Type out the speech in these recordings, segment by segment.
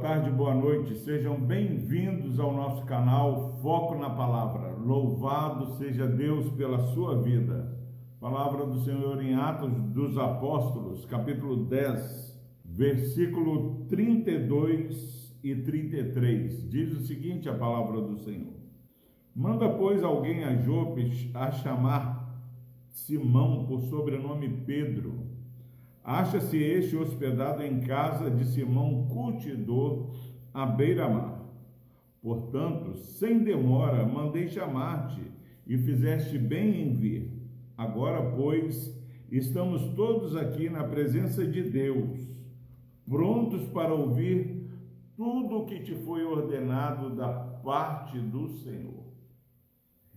tarde, boa noite. Sejam bem-vindos ao nosso canal Foco na Palavra. Louvado seja Deus pela sua vida. Palavra do Senhor em Atos dos Apóstolos, capítulo 10, versículo 32 e 33. Diz o seguinte a palavra do Senhor: Manda, pois, alguém a Jope a chamar Simão por sobrenome Pedro Acha-se este hospedado em casa de Simão Curtidor, à beira-mar. Portanto, sem demora, mandei chamar-te e fizeste bem em vir. Agora, pois, estamos todos aqui na presença de Deus, prontos para ouvir tudo o que te foi ordenado da parte do Senhor.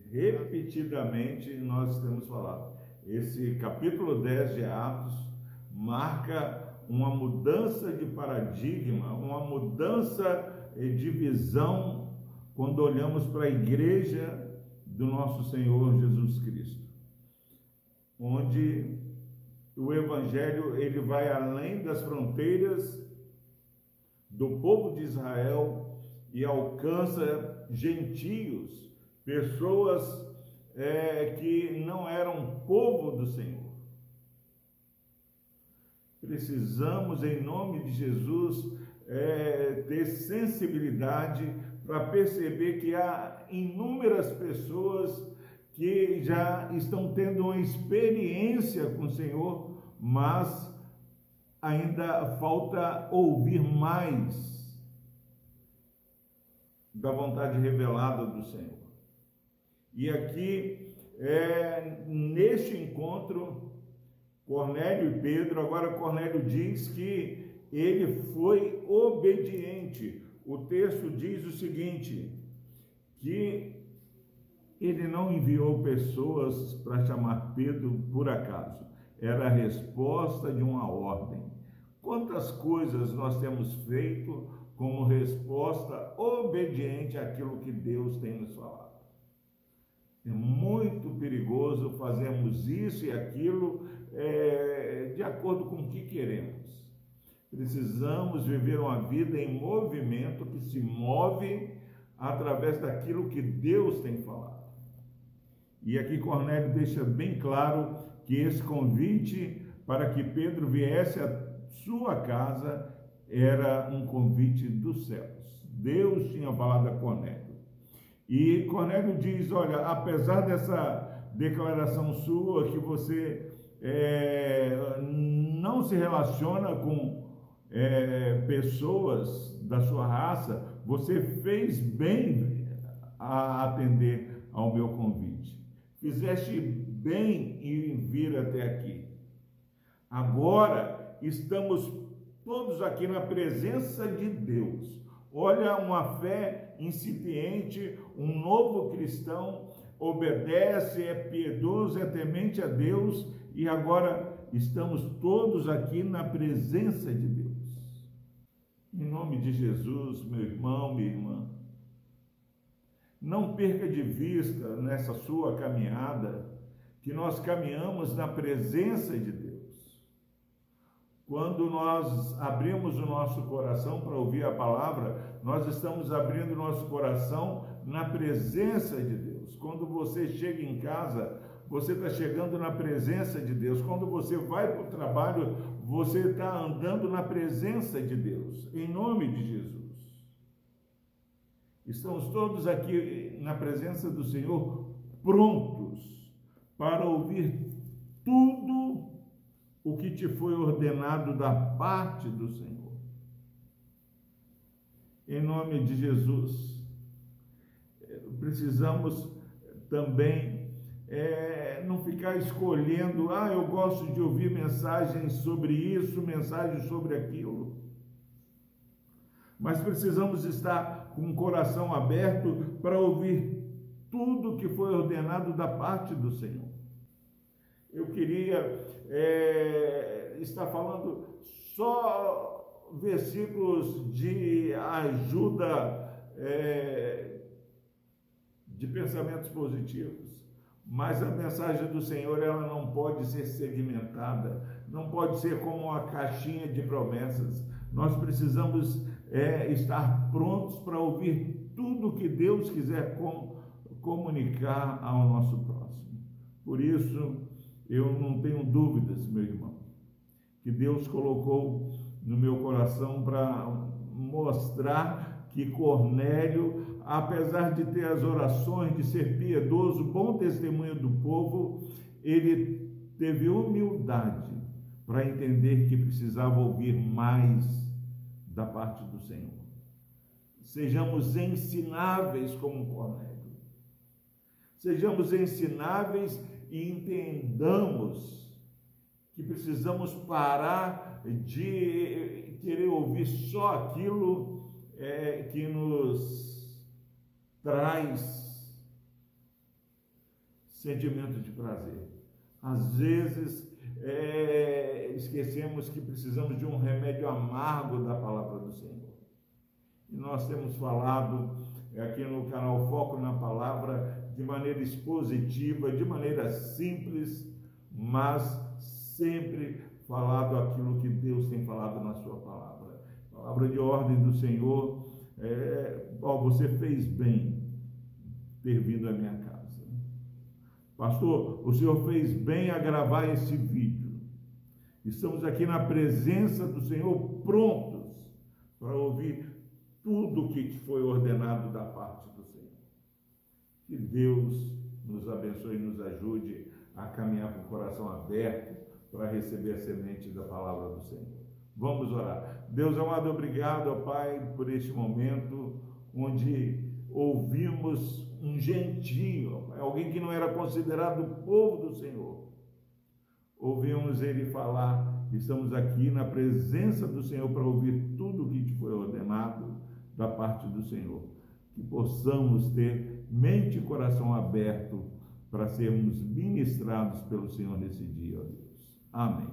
Repetidamente nós temos falado. Esse capítulo 10 de Atos marca uma mudança de paradigma, uma mudança de visão quando olhamos para a igreja do nosso Senhor Jesus Cristo, onde o evangelho ele vai além das fronteiras do povo de Israel e alcança gentios, pessoas é, que não eram povo do Senhor precisamos, em nome de Jesus, é, ter sensibilidade para perceber que há inúmeras pessoas que já estão tendo uma experiência com o Senhor, mas ainda falta ouvir mais da vontade revelada do Senhor. E aqui, é, neste encontro, Cornélio e Pedro, agora Cornélio diz que ele foi obediente. O texto diz o seguinte: que ele não enviou pessoas para chamar Pedro por acaso, era a resposta de uma ordem. Quantas coisas nós temos feito como resposta obediente àquilo que Deus tem nos falado? É muito perigoso fazermos isso e aquilo é, de acordo com o que queremos. Precisamos viver uma vida em movimento que se move através daquilo que Deus tem falado. E aqui Cornélio deixa bem claro que esse convite para que Pedro viesse à sua casa era um convite dos céus. Deus tinha falado a Cornélio. E Cornélio diz: Olha, apesar dessa declaração sua, que você é, não se relaciona com é, pessoas da sua raça, você fez bem a atender ao meu convite. Fizeste bem em vir até aqui. Agora estamos todos aqui na presença de Deus. Olha uma fé incipiente, um novo cristão, obedece, é piedoso, é temente a Deus e agora estamos todos aqui na presença de Deus. Em nome de Jesus, meu irmão, minha irmã, não perca de vista nessa sua caminhada que nós caminhamos na presença de Deus. Quando nós abrimos o nosso coração para ouvir a palavra, nós estamos abrindo o nosso coração na presença de Deus. Quando você chega em casa, você está chegando na presença de Deus. Quando você vai para o trabalho, você está andando na presença de Deus, em nome de Jesus. Estamos todos aqui na presença do Senhor, prontos para ouvir tudo o que te foi ordenado da parte do Senhor. Em nome de Jesus, precisamos também é, não ficar escolhendo, ah, eu gosto de ouvir mensagens sobre isso, mensagens sobre aquilo. Mas precisamos estar com o coração aberto para ouvir tudo que foi ordenado da parte do Senhor eu queria é, estar falando só versículos de ajuda é, de pensamentos positivos. Mas a mensagem do Senhor ela não pode ser segmentada, não pode ser como uma caixinha de promessas. Nós precisamos é, estar prontos para ouvir tudo que Deus quiser com, comunicar ao nosso próximo. Por isso, eu não tenho dúvidas, meu irmão, que Deus colocou no meu coração para mostrar que Cornélio, apesar de ter as orações, de ser piedoso, bom testemunho do povo, ele teve humildade para entender que precisava ouvir mais da parte do Senhor. Sejamos ensináveis como Cornélio. Sejamos ensináveis e entendamos que precisamos parar de querer ouvir só aquilo é, que nos traz sentimento de prazer. Às vezes é, esquecemos que precisamos de um remédio amargo da palavra do Senhor. E nós temos falado aqui no canal Foco na Palavra de maneira expositiva, de maneira simples, mas sempre falado aquilo que Deus tem falado na sua palavra. Palavra de ordem do Senhor, é, ó, você fez bem ter vindo à minha casa. Pastor, o Senhor fez bem a gravar esse vídeo. Estamos aqui na presença do Senhor, prontos para ouvir tudo o que foi ordenado da parte do Senhor. Que Deus nos abençoe e nos ajude a caminhar com o coração aberto para receber a semente da palavra do Senhor. Vamos orar. Deus amado, obrigado, Pai, por este momento onde ouvimos um gentio, alguém que não era considerado povo do Senhor. Ouvimos ele falar, estamos aqui na presença do Senhor para ouvir tudo o que te foi ordenado da parte do Senhor. Que possamos ter mente e coração aberto para sermos ministrados pelo Senhor nesse dia, ó Deus. Amém.